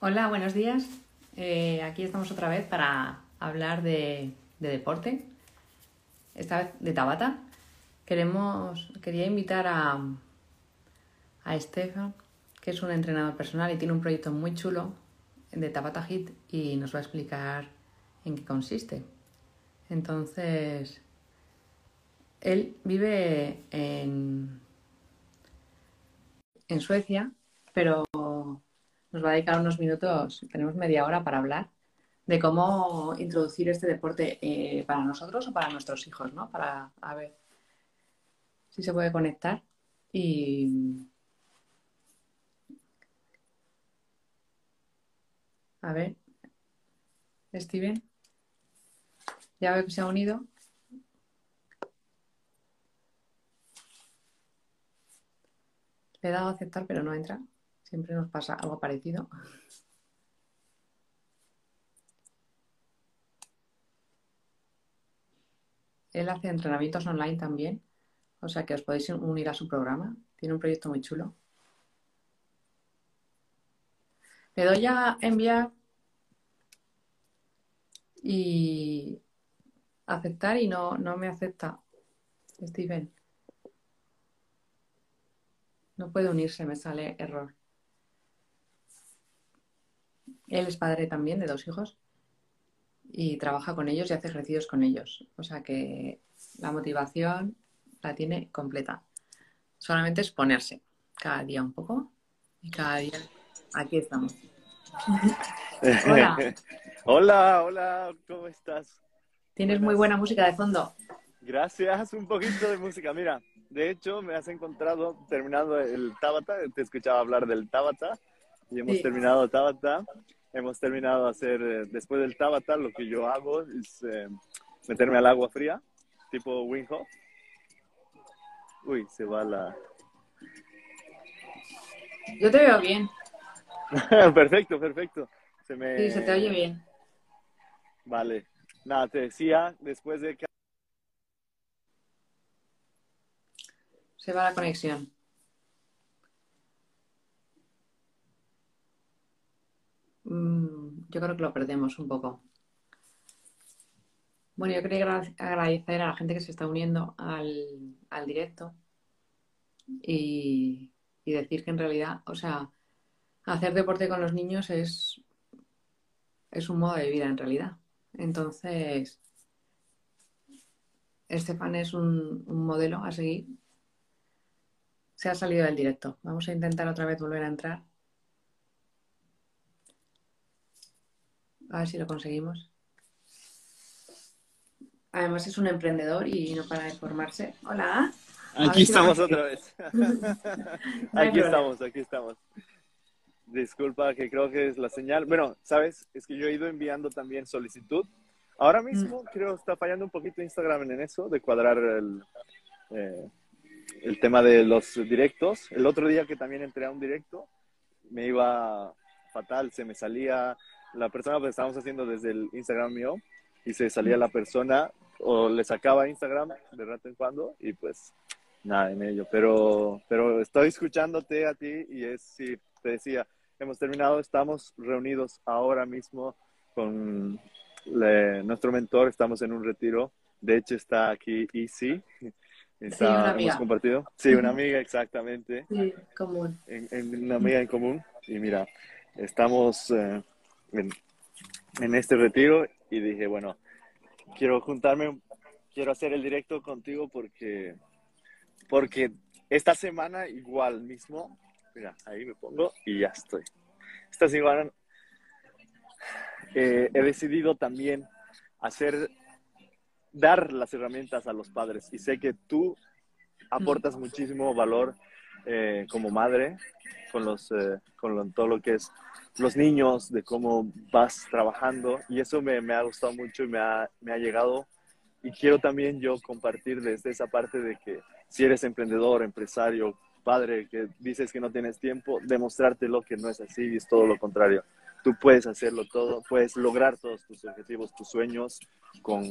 Hola, buenos días. Eh, aquí estamos otra vez para hablar de, de deporte, esta vez de Tabata. Queremos, quería invitar a, a Estefan, que es un entrenador personal y tiene un proyecto muy chulo de Tabata Hit y nos va a explicar en qué consiste. Entonces, él vive en, en Suecia, pero nos va a dedicar unos minutos, tenemos media hora para hablar de cómo introducir este deporte eh, para nosotros o para nuestros hijos, ¿no? Para a ver si se puede conectar y a ver, Steven, ya veo que se ha unido. Le he dado a aceptar, pero no entra. Siempre nos pasa algo parecido. Él hace entrenamientos online también, o sea que os podéis unir a su programa. Tiene un proyecto muy chulo. Le doy a enviar y aceptar y no, no me acepta. Steven. No puede unirse, me sale error. Él es padre también de dos hijos y trabaja con ellos y hace ejercicios con ellos. O sea que la motivación la tiene completa. Solamente es ponerse cada día un poco y cada día aquí estamos. hola. hola, hola, ¿cómo estás? Tienes muy buena música de fondo. Gracias, un poquito de música. Mira, de hecho me has encontrado terminando el Tabata, te escuchaba hablar del Tabata y hemos terminado Tabata hemos terminado de hacer, eh, después del Tabata, lo que yo hago es eh, meterme al agua fría, tipo Wim Uy, se va la... Yo te veo bien. perfecto, perfecto. Se me... Sí, se te oye bien. Vale. Nada, te decía, después de que... Se va la conexión. Mm, yo creo que lo perdemos un poco. Bueno, yo quería agradecer a la gente que se está uniendo al, directo y, decir que en realidad, o sea, hacer deporte con los niños es, es un modo de vida en realidad. Entonces, Estefan es un modelo a seguir. Se ha salido del directo. Vamos a intentar otra vez volver a entrar. A ver si lo conseguimos. Además es un emprendedor y no para de formarse. Hola. Aquí estamos otra vez. aquí estamos, aquí estamos. Disculpa que creo que es la señal. Bueno, sabes, es que yo he ido enviando también solicitud. Ahora mismo mm. creo está fallando un poquito Instagram en eso, de cuadrar el, eh, el tema de los directos. El otro día que también entré a un directo, me iba fatal, se me salía la persona pues estábamos haciendo desde el Instagram mío y se salía la persona o le sacaba Instagram de rato en cuando y pues nada en ello. Pero, pero estoy escuchándote a ti y es, sí, te decía, hemos terminado, estamos reunidos ahora mismo con nuestro mentor, estamos en un retiro. De hecho está aquí Easy. Está, sí, una amiga. Hemos compartido. Sí, una amiga, exactamente. Sí, común. En, una amiga en común. Y mira, estamos eh, en, este retiro y dije, bueno, quiero juntarme, quiero hacer el directo contigo porque, porque esta semana igual mismo, mira, ahí me pongo y ya estoy. Esta semana eh, he decidido también hacer, dar las herramientas a los padres y sé que tú aportas muchísimo valor eh, como madre con, los, eh, con todo lo que es los niños, de cómo vas trabajando y eso me, me ha gustado mucho y me ha, me ha, llegado y quiero también yo compartir desde esa parte de que si eres emprendedor, empresario, padre, que dices que no tienes tiempo, demostrarte lo que no es así y es todo lo contrario. Tú puedes hacerlo todo, puedes lograr todos tus objetivos, tus sueños con,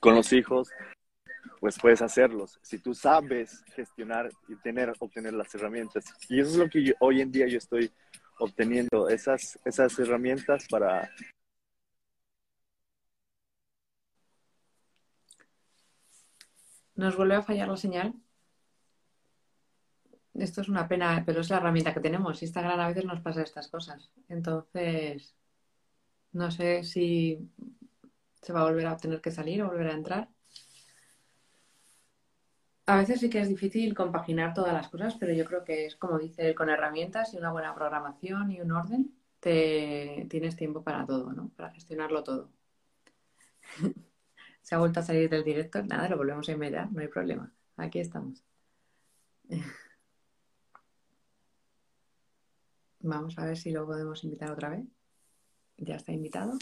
con los hijos pues puedes hacerlos. Si tú sabes gestionar y tener, obtener las herramientas. Y eso es lo que hoy en día yo estoy obteniendo esas, esas herramientas para... Nos vuelve a fallar la señal. Esto es una pena, pero es la herramienta que tenemos. Instagram a veces nos pasa estas cosas. Entonces, no sé si se va a volver a tener que salir o volver a entrar. A veces sí que es difícil compaginar todas las cosas, pero yo creo que es como dice con herramientas y una buena programación y un orden, te tienes tiempo para todo, ¿no? Para gestionarlo todo. Se ha vuelto a salir del directo, nada, lo volvemos a invitar, no hay problema. Aquí estamos. Vamos a ver si lo podemos invitar otra vez. Ya está invitado.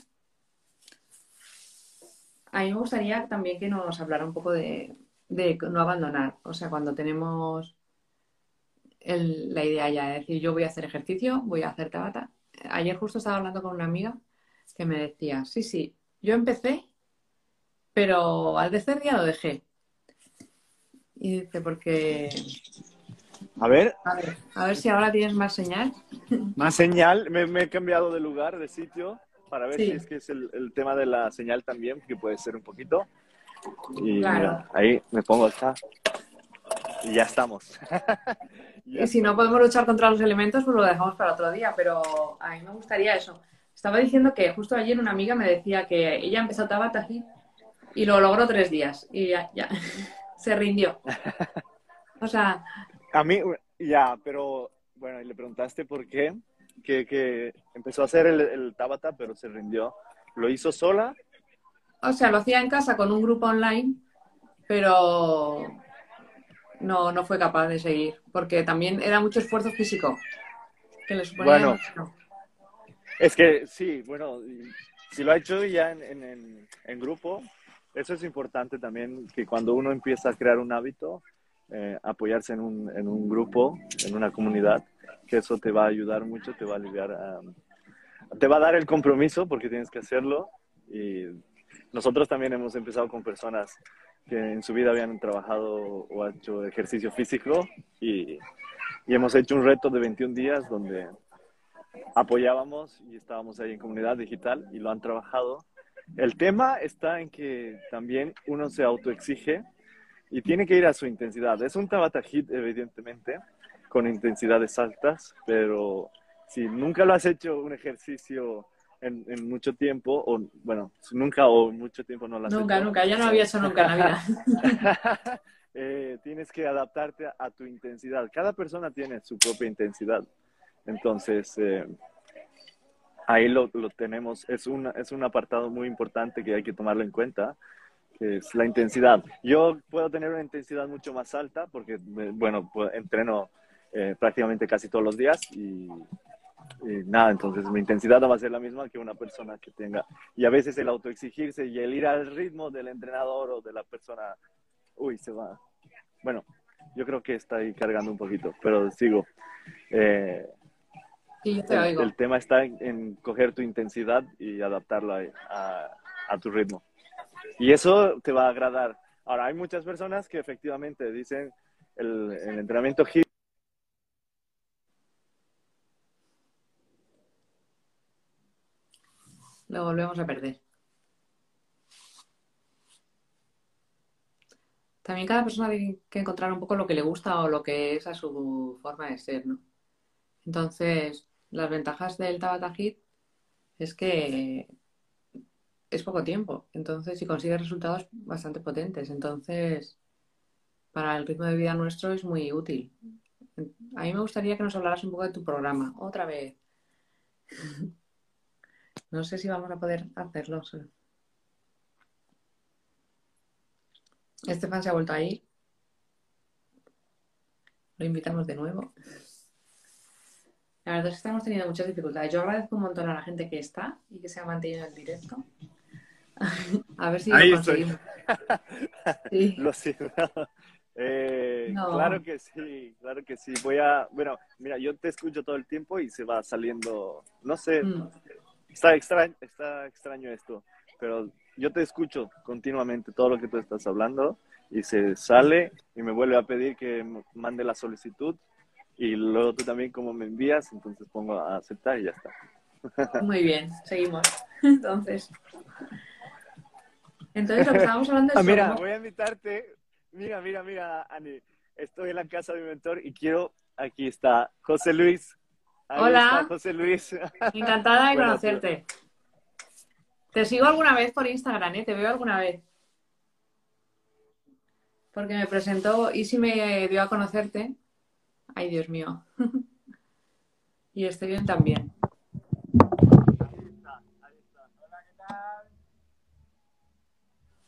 A mí me gustaría también que nos hablara un poco de, de no abandonar. O sea, cuando tenemos la idea ya de decir yo voy a hacer ejercicio, voy a hacer tabata. Ayer justo estaba hablando con una amiga que me decía, sí, sí, yo empecé, pero al tercer día lo dejé. Y dice, porque... A ver. A ver, si ahora tienes más señal. Más señal, me, he cambiado de lugar, de sitio, para ver si es que es el, el tema de la señal también, que puede ser un poquito. Y ahí me pongo acá. Y ya estamos. y si no podemos luchar contra los elementos, pues lo dejamos para otro día. Pero a mí me gustaría eso. Estaba diciendo que justo ayer una amiga me decía que ella empezó Tabata y lo logró tres días. Y ya, ya. se rindió. O sea. A mí, ya, pero bueno, y le preguntaste por qué. Que, que empezó a hacer el, el Tabata, pero se rindió. ¿Lo hizo sola o sea, lo hacía en casa con un grupo online, pero no, no fue capaz de seguir, porque también era mucho esfuerzo físico que le suponía bueno, Es que sí, bueno, si lo ha hecho ya en, en, grupo, eso es importante también, que cuando uno empieza a crear un hábito, eh, apoyarse en un, en un grupo, en una comunidad, que eso te va a ayudar mucho, te va a aliviar, te va a dar el compromiso porque tienes que hacerlo y nosotros también hemos empezado con personas que en su vida habían trabajado o hecho ejercicio físico y, y hemos hecho un reto de 21 días donde apoyábamos y estábamos ahí en comunidad digital y lo han trabajado. El tema está en que también uno se autoexige y tiene que ir a su intensidad. Es un Tabata Hit, evidentemente, con intensidades altas, pero si nunca lo has hecho un ejercicio en, mucho tiempo, o bueno, nunca o mucho tiempo no las Nunca, nunca, ya no había hecho nunca en la vida. Eh, tienes que adaptarte a, tu intensidad. Cada persona tiene su propia intensidad. Entonces, eh, ahí lo, lo, tenemos. Es, una, es un apartado muy importante que hay que tomarlo en cuenta, que es la intensidad. Yo puedo tener una intensidad mucho más alta porque, bueno, pues, entreno eh, prácticamente casi todos los días y y nada, entonces mi intensidad no va a ser la misma que una persona que tenga. Y a veces el autoexigirse y el ir al ritmo del entrenador o de la persona, uy, se va. Bueno, yo creo que está ahí cargando un poquito, pero sigo. Eh, el, tema está en, coger tu intensidad y adaptarla a, a, tu ritmo. Y eso te va a agradar. Ahora, hay muchas personas que efectivamente dicen el, el entrenamiento HIIT lo volvemos a perder. También cada persona tiene que encontrar un poco lo que le gusta o lo que es a su forma de ser, ¿no? Entonces, las ventajas del Tabata Hit es que es poco tiempo, entonces, si consigues resultados bastante potentes, entonces, para el ritmo de vida nuestro es muy útil. A mí me gustaría que nos hablaras un poco de tu programa, otra vez. No sé si vamos a poder hacerlo. Estefan se ha vuelto ahí. Lo invitamos de nuevo. La verdad es que estamos teniendo muchas dificultades. Yo agradezco un montón a la gente que está y que se ha mantenido en el directo. a ver si lo conseguimos. Lo siento. Eh, claro que sí, claro que sí. Voy a, bueno, mira, yo te escucho todo el tiempo y se va saliendo, no sé, mm. Está extraño, está extraño esto, pero yo te escucho continuamente todo lo que tú estás hablando y se sale y me vuelve a pedir que mande la solicitud y luego tú también como me envías, entonces pongo a aceptar y ya está. Muy bien, seguimos. Entonces. Entonces lo que estábamos hablando es... Ah, mira, voy a invitarte. Mira, mira, mira, Ani. Estoy en la casa de mi mentor y quiero... Aquí está José Luis. Hola. José Luis. Encantada de conocerte. Te sigo alguna vez por Instagram, ¿eh? Te veo alguna vez. Porque me presentó y si me dio a conocerte. Ay, Dios mío. y estoy bien también.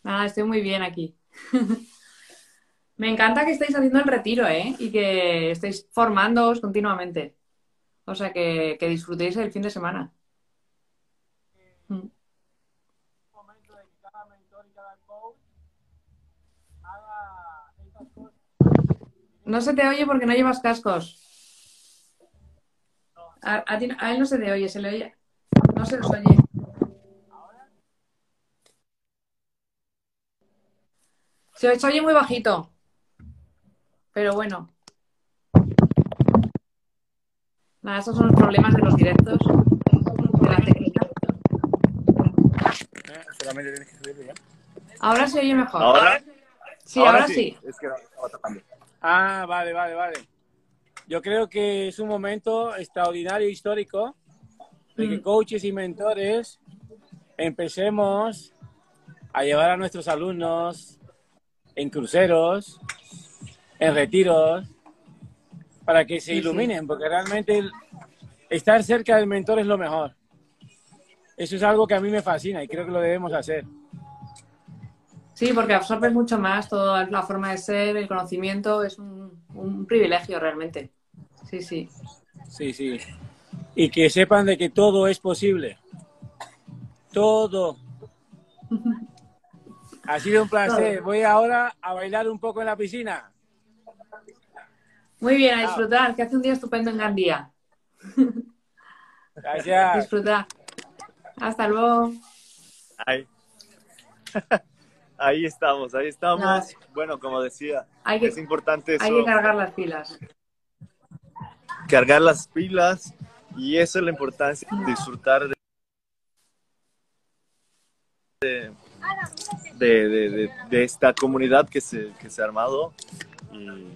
Nada, estoy muy bien aquí. Me encanta que estéis haciendo el retiro, ¿eh? Y que estéis formándoos continuamente. O sea, que, disfrutéis el fin de semana. Mm. No se te oye porque no llevas cascos. A, él no se te oye, se le oye. No se os oye. Se os oye muy bajito. Pero bueno. Nada, esos son los problemas de los directos. De la técnica. Ahora se oye mejor. ¿Ahora? Sí, ahora, sí. Es que Ah, vale, vale, vale. Yo creo que es un momento extraordinario histórico de que mm. coaches y mentores empecemos a llevar a nuestros alumnos en cruceros, en retiros, para que se iluminen, porque realmente estar cerca del mentor es lo mejor. Eso es algo que a mí me fascina y creo que lo debemos hacer. Sí, porque absorbe mucho más toda la forma de ser, el conocimiento, es un, privilegio realmente. Sí, sí. Sí, sí. Y que sepan de que todo es posible. Todo. Ha sido un placer. Voy ahora a bailar un poco en la piscina. Muy bien, a disfrutar, que hace un día estupendo en Gandía. Gracias. Disfrutar. Hasta luego. Ay. Ahí estamos, ahí estamos. Bueno, como decía, es importante Hay que cargar las pilas. Cargar las pilas y eso es la importancia, disfrutar de, de, esta comunidad que se, que se ha armado y,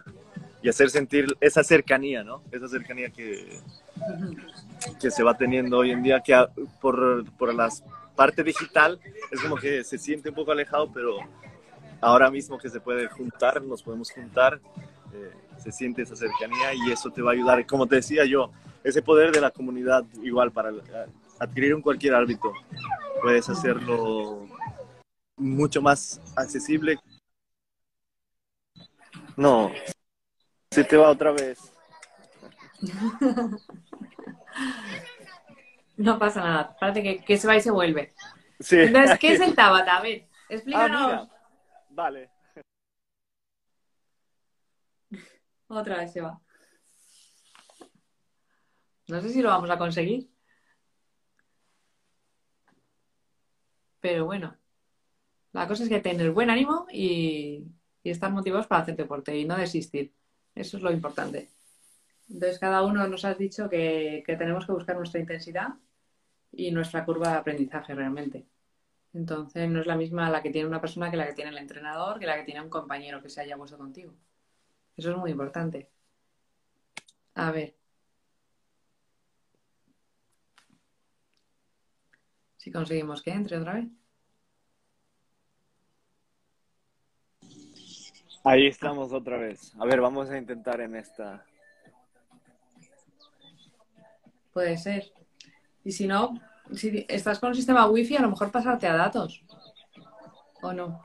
hacer sentir esa cercanía, ¿no? Esa cercanía que, que se va teniendo hoy en día, que por, por las parte digital es como que se siente un poco alejado, pero ahora mismo que se puede juntar, nos podemos juntar, eh, se siente esa cercanía y eso te va a ayudar. Como te decía yo, ese poder de la comunidad igual para adquirir un cualquier árbitro, puedes hacerlo mucho más accesible. No, se te va otra vez. No pasa nada. Parece que, se va y se vuelve. Sí. Entonces, ¿qué es el Tabata? A ver, explícanos. Ah, vale. Otra vez se va. No sé si lo vamos a conseguir. Pero bueno, la cosa es que tener buen ánimo y, y estar motivados para hacer deporte y no desistir. Eso es lo importante. Entonces, cada uno nos ha dicho que, tenemos que buscar nuestra intensidad y nuestra curva de aprendizaje realmente. Entonces, no es la misma la que tiene una persona que la que tiene el entrenador, que la que tiene un compañero que se haya puesto contigo. Eso es muy importante. A ver. Si conseguimos que entre otra vez. Ahí estamos otra vez. A ver, vamos a intentar en esta. Puede ser. Y si no, si estás con un sistema wifi, a lo mejor pasarte a datos. ¿O no?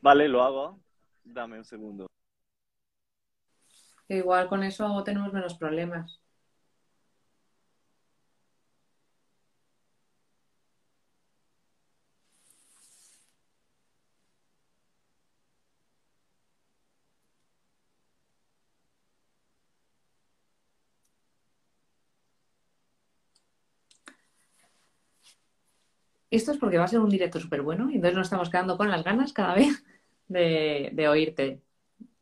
Vale, lo hago. Dame un segundo. igual con eso tenemos menos problemas. Esto es porque va a ser un directo súper bueno y entonces nos estamos quedando con las ganas cada vez de, oírte,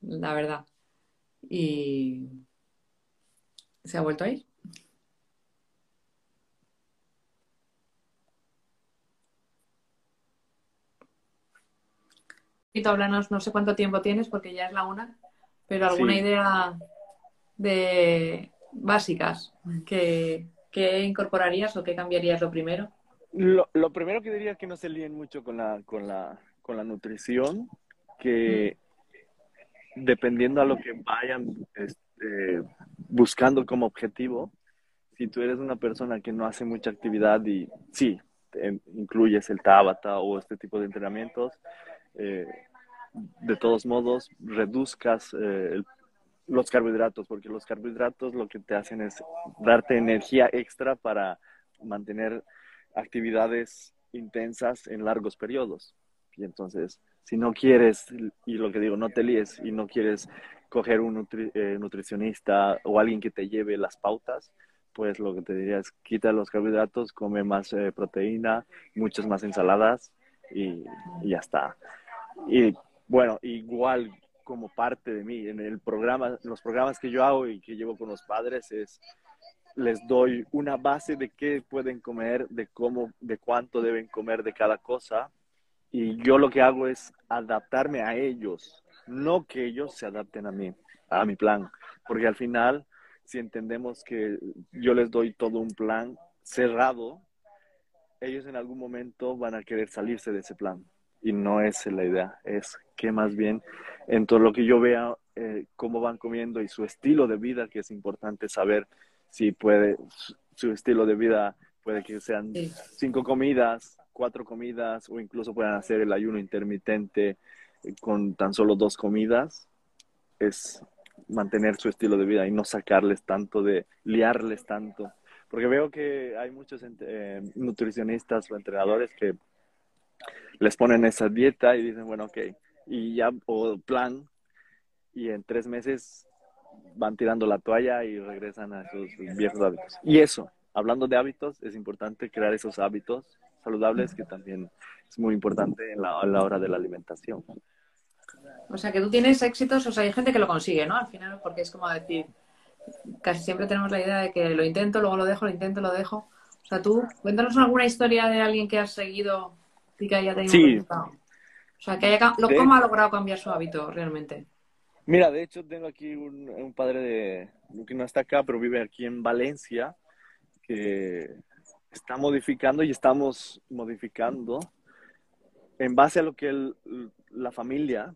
la verdad. Y, ¿Se ha vuelto a ir? háblanos, no sé cuánto tiempo tienes porque ya es la una, pero alguna idea de básicas que, incorporarías o que cambiarías lo primero? Lo, lo, primero que diría es que no se líen mucho con la, con la, con la nutrición, que mm. dependiendo a lo que vayan este, buscando como objetivo, si tú eres una persona que no hace mucha actividad y sí, incluyes el Tabata o este tipo de entrenamientos, eh, de todos modos reduzcas eh, los carbohidratos, porque los carbohidratos lo que te hacen es darte energía extra para mantener actividades intensas en largos periodos. Y entonces, si no quieres, y lo que digo, no te líes y no quieres coger un eh, nutricionista o alguien que te lleve las pautas, pues lo que te diría es quita los carbohidratos, come más eh, proteína, muchas más ensaladas y, y, ya está. Y bueno, igual como parte de mí, en el programa, los programas que yo hago y que llevo con los padres es les doy una base de qué pueden comer, de cómo, de cuánto deben comer de cada cosa. Y yo lo que hago es adaptarme a ellos, no que ellos se adapten a mí, a mi plan. Porque al final, si entendemos que yo les doy todo un plan cerrado, ellos en algún momento van a querer salirse de ese plan y no es la idea, es que más bien en todo lo que yo vea eh, cómo van comiendo y su estilo de vida, que es importante saber si puede, su estilo de vida puede que sean cinco comidas, cuatro comidas o incluso puedan hacer el ayuno intermitente eh, con tan solo dos comidas, es mantener su estilo de vida y no sacarles tanto de, liarles tanto. Porque veo que hay muchos eh, nutricionistas o entrenadores que les ponen esa dieta y dicen, bueno, ok, y ya, o plan, y en tres meses van tirando la toalla y regresan a sus viejos hábitos. Y eso, hablando de hábitos, es importante crear esos hábitos saludables que también es muy importante en la, a la hora de la alimentación. O sea, que tú tienes éxitos, o sea, hay gente que lo consigue, ¿no? Al final, porque es como decir, casi siempre tenemos la idea de que lo intento, luego lo dejo, lo intento, lo dejo. O sea, tú, cuéntanos alguna historia de alguien que has seguido y que haya tenido O sea, que haya, ¿cómo ha logrado cambiar su hábito realmente? Mira, de hecho tengo aquí un, padre de, que no está acá, pero vive aquí en Valencia, que está modificando y estamos modificando en base a lo que la familia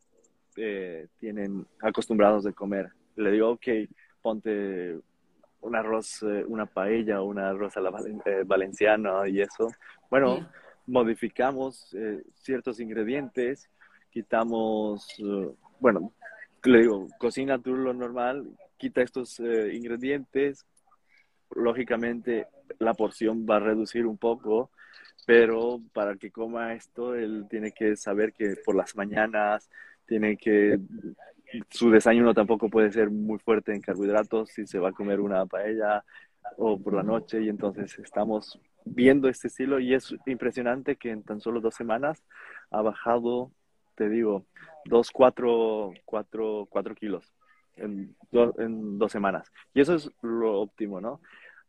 eh, tienen acostumbrados de comer. Le digo, ok, ponte un arroz, eh, una paella, un arroz a la eh, valenciana y eso. Bueno, modificamos eh, ciertos ingredientes, quitamos, eh, bueno, le digo, cocina tú lo normal, quita estos eh, ingredientes, lógicamente la porción va a reducir un poco, pero para que coma esto, él tiene que saber que por las mañanas tiene que, su desayuno tampoco puede ser muy fuerte en carbohidratos si se va a comer una paella o por la noche y entonces estamos viendo este estilo y es impresionante que en tan solo dos semanas ha bajado, te digo, dos, cuatro, cuatro, cuatro kilos en, en dos semanas. Y eso es lo óptimo, ¿no?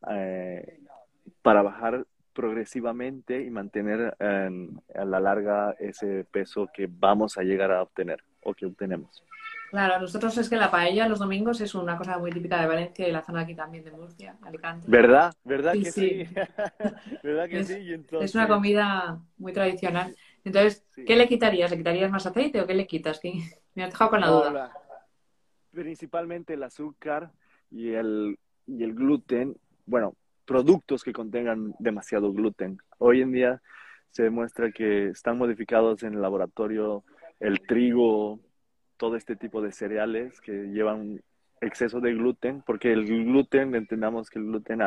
Eh, para bajar progresivamente y mantener a la larga ese peso que vamos a llegar a obtener o que obtenemos. Claro, nosotros es que la paella los domingos es una cosa muy típica de Valencia y la zona aquí también de Murcia, Alicante. ¿Verdad? ¿Verdad que sí? ¿Verdad que es, sí? Es una comida muy tradicional. Entonces, ¿qué le quitarías? ¿Le quitarías más aceite o qué le quitas? Me has dejado con la duda. Principalmente el azúcar y el, y el gluten. Bueno, productos que contengan demasiado gluten. Hoy en día se demuestra que están modificados en el laboratorio el trigo, todo este tipo de cereales que llevan exceso de gluten, porque el gluten, entendamos que el gluten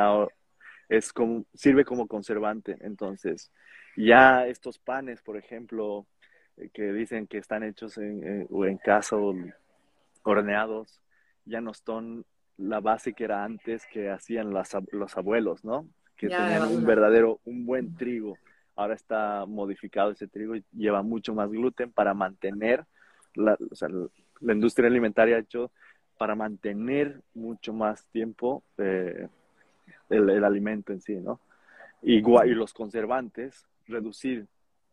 es como, sirve como conservante. Entonces, ya estos panes, por ejemplo, eh, que dicen que están hechos en, o en casa o horneados, ya no son la base que era antes que hacían los abuelos, ¿no? Que tenían un verdadero, un buen trigo. Ahora está modificado ese trigo y lleva mucho más gluten para mantener la, o sea, la industria alimentaria ha hecho para mantener mucho más tiempo eh, el, alimento en sí, ¿no? Igual, y los conservantes, reducir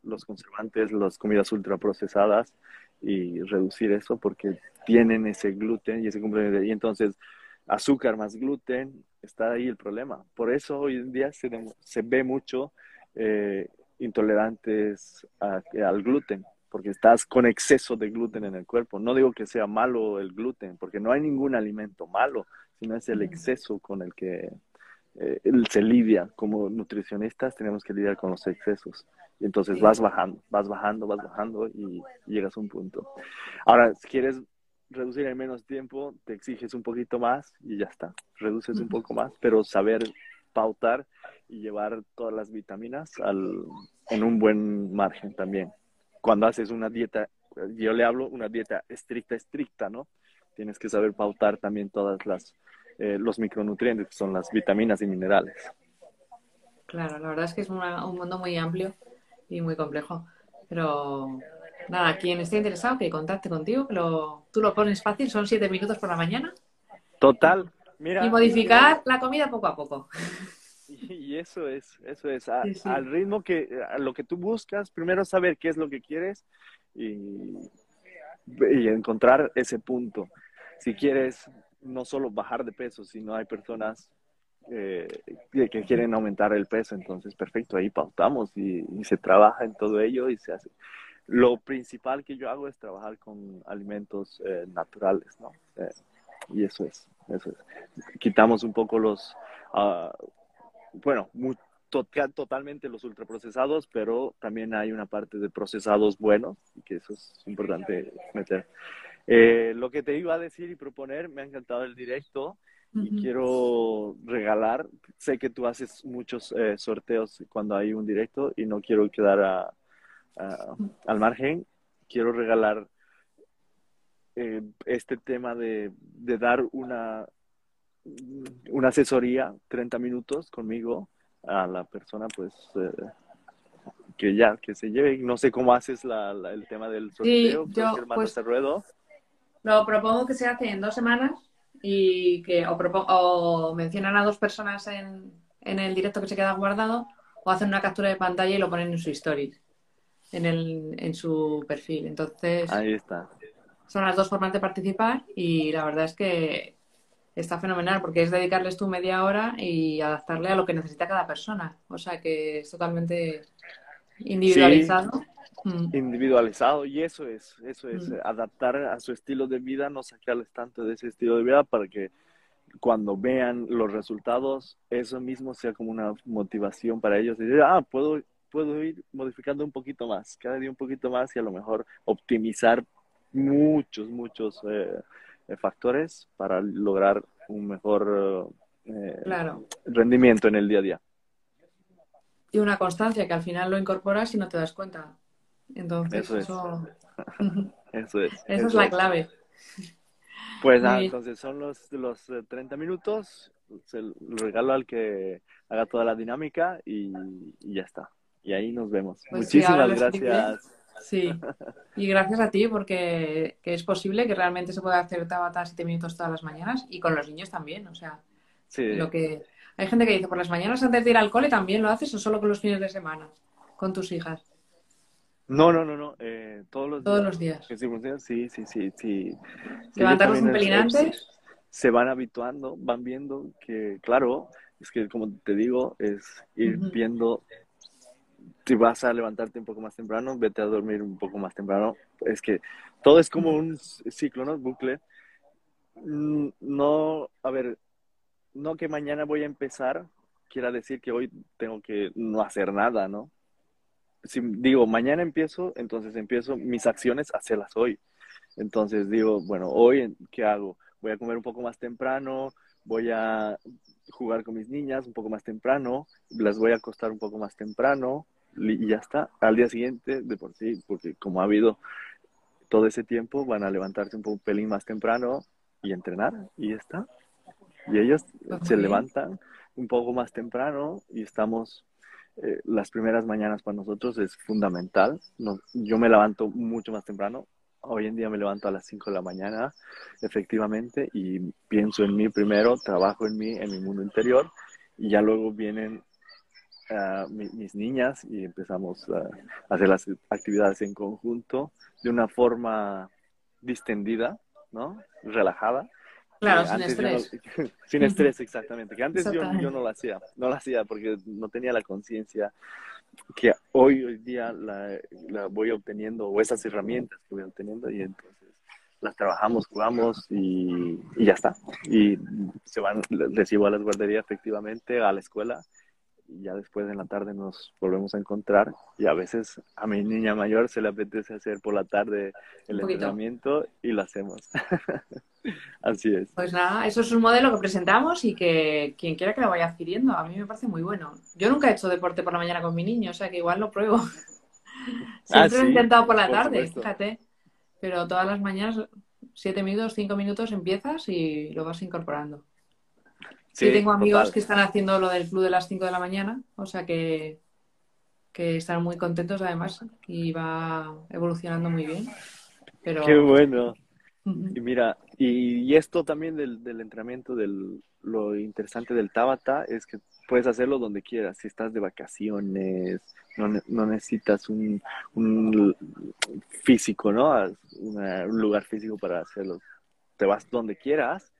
los conservantes, las comidas ultraprocesadas y reducir eso porque tienen ese gluten y ese complemento. Y entonces, azúcar más gluten, está ahí el problema. Por eso hoy en día se, se ve mucho eh, intolerantes al gluten, porque estás con exceso de gluten en el cuerpo. No digo que sea malo el gluten, porque no hay ningún alimento malo, sino es el exceso con el que eh, se lidia. Como nutricionistas tenemos que lidiar con los excesos. Y entonces vas bajando, vas bajando, vas bajando y llegas a un punto. Ahora, si quieres reducir en menos tiempo, te exiges un poquito más y ya está. Reduces un poco más, pero saber pautar y llevar todas las vitaminas al, en un buen margen también. Cuando haces una dieta, yo le hablo una dieta estricta, estricta, ¿no? Tienes que saber pautar también todas las eh, los micronutrientes, que son las vitaminas y minerales. Claro, la verdad es que es un mundo muy amplio y muy complejo. Pero nada, quien esté interesado que contacte contigo, que lo, tú lo pones fácil, son siete minutos por la mañana. Total, mira. Y modificar la comida poco a poco. Y eso es, eso es, al ritmo que, a lo que tú buscas, primero saber qué es lo que quieres y, y encontrar ese punto. Si quieres no solo bajar de peso, sino hay personas eh, que quieren aumentar el peso, entonces perfecto, ahí pautamos y, se trabaja en todo ello y se hace. Lo principal que yo hago es trabajar con alimentos eh, naturales, ¿no? Eh, y eso es, eso es. Quitamos un poco los, uh, bueno, muy, totalmente los ultraprocesados, pero también hay una parte de procesados buenos, y que eso es importante meter. Eh, lo que te iba a decir y proponer, me ha encantado el directo y quiero regalar, sé que tú haces muchos eh, sorteos cuando hay un directo y no quiero quedar al margen, quiero regalar eh, este tema de, de, dar una, una asesoría, 30 minutos conmigo a la persona, pues que ya, que se lleve. No sé cómo haces la, el tema del sorteo, sí, yo, pues, ruedo. Lo propongo que se hace en dos semanas y que o, mencionan a dos personas en, el directo que se queda guardado o hacen una captura de pantalla y lo ponen en su stories, en, el, en su perfil. Entonces, ahí está. Son las dos formas de participar y la verdad es que está fenomenal porque es dedicarles tu media hora y adaptarle a lo que necesita cada persona. O sea que es totalmente individualizado. Mm. individualizado y eso es, eso es, mm. adaptar a su estilo de vida, no sacarles tanto de ese estilo de vida para que cuando vean los resultados, eso mismo sea como una motivación para ellos y decir, ah, puedo, puedo ir modificando un poquito más, cada día un poquito más y a lo mejor optimizar muchos, muchos eh, eh, factores para lograr un mejor eh, rendimiento en el día a día. Y una constancia que al final lo incorporas y no te das cuenta. Entonces, eso, eso... es. Esa es la clave. Pues nada, entonces son los, los 30 eh, minutos, se lo regalo al que haga toda la dinámica y, ya está. Y ahí nos vemos. Pues Muchísimas gracias. Sí, y gracias a ti porque es posible que realmente se pueda hacer Tabata 7 minutos todas las mañanas y con los niños también, o sea, lo que... Hay gente que dice, por las mañanas antes de ir al cole también lo haces o solo con los fines de semana, con tus hijas. No, no, no, no. Eh, todos los todos los días. Sí, sí, sí, sí. ¿Levantarlos un pelín antes? Se van habituando, van viendo que, claro, es que como te digo, es ir viendo si vas a levantarte un poco más temprano, vete a dormir un poco más temprano. Es que todo es como un ciclo, ¿no? Bucle. Mm, no, a ver, no que mañana voy a empezar, quiera decir que hoy tengo que no hacer nada, ¿no? Si digo, mañana empiezo, entonces empiezo mis acciones a hacerlas hoy. Entonces digo, bueno, hoy, ¿qué hago? Voy a comer un poco más temprano, voy a jugar con mis niñas un poco más temprano, las voy a acostar un poco más temprano y ya está. Al día siguiente, de por sí, porque como ha habido todo ese tiempo, van a levantarse un, poco, pelín más temprano y entrenar y ya está. Y ellos se levantan un poco más temprano y estamos eh, las primeras mañanas para nosotros es fundamental. yo me levanto mucho más temprano, hoy en día me levanto a las 5 de la mañana, efectivamente, y pienso en mí primero, trabajo en mí, en mi mundo interior, y ya luego vienen ah, mis niñas y empezamos a hacer las actividades en conjunto de una forma distendida, ¿no? Relajada. Claro, sin estrés. sin estrés, exactamente. Que antes yo, yo, no lo hacía, no lo hacía porque no tenía la conciencia que hoy, hoy día la, la, voy obteniendo, o esas herramientas que voy obteniendo, y entonces las trabajamos, jugamos y, y ya está. Y se van, recibo a la guardería efectivamente, a la escuela, y ya después en la tarde nos volvemos a encontrar y a veces a mi niña mayor se le apetece hacer por la tarde el entrenamiento y lo hacemos. Así es. Pues nada, eso es un modelo que presentamos y que quien quiera que lo vaya adquiriendo, a mí me parece muy bueno. Yo nunca he hecho deporte por la mañana con mi niño, o sea que igual lo pruebo. Ah, Siempre lo he intentado por la tarde, fíjate. Pero todas las mañanas, siete minutos, cinco minutos empiezas y lo vas incorporando. Sí, tengo amigos que están haciendo lo del club de las 5 de la mañana, o sea que, que están muy contentos además y va evolucionando muy bien. Pero... Qué bueno. Y mira, y, esto también del, del entrenamiento, del, lo interesante del Tabata es que puedes hacerlo donde quieras. Si estás de vacaciones, no, no necesitas un, un, físico, ¿no? un lugar físico para hacerlo. Te vas donde quieras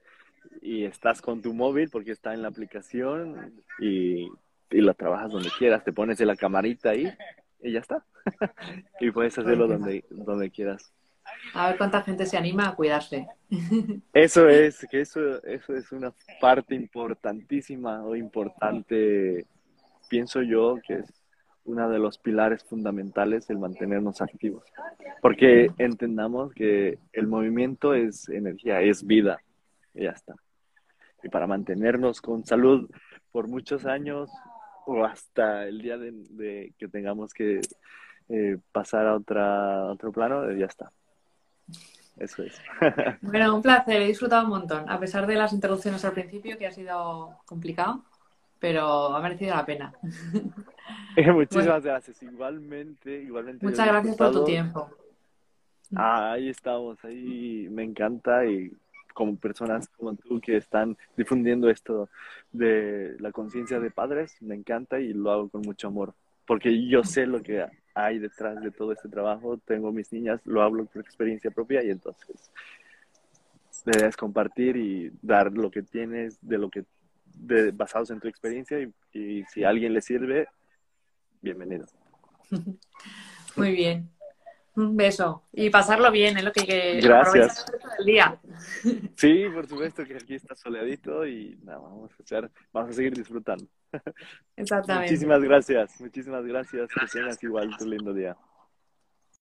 y estás con tu móvil porque está en la aplicación y, y lo trabajas donde quieras, te pones en la camarita ahí y ya está. y puedes hacerlo donde, donde quieras. A ver cuánta gente se anima a cuidarse. Eso es, que eso, eso es una parte importantísima o importante, pienso yo, que es uno de los pilares fundamentales el mantenernos activos. Porque entendamos que el movimiento es energía, es vida. Y ya está. Y para mantenernos con salud por muchos años o hasta el día de, que tengamos que eh, pasar a otra, otro plano, eh, ya está. Eso es. Bueno, un placer, he disfrutado un montón, a pesar de las interrupciones al principio, que ha sido complicado, pero ha merecido la pena. Muchísimas gracias, igualmente, igualmente. Muchas gracias por tu tiempo. Ah, ahí estamos, ahí me encanta y como personas como tú que están difundiendo esto de la conciencia de padres, me encanta y lo hago con mucho amor, porque yo sé lo que hay detrás de todo este trabajo, tengo mis niñas, lo hablo por experiencia propia y entonces debes compartir y dar lo que tienes de lo que de, basados en tu experiencia y, y si a alguien le sirve, bienvenido. Muy bien. Un beso y pasarlo bien, es lo que hay que Gracias. el día. Sí, por supuesto que aquí está soleadito y nada, vamos a hacer, vamos a seguir disfrutando. Exactamente. Muchísimas gracias, muchísimas gracias. Que tengas igual tu lindo día.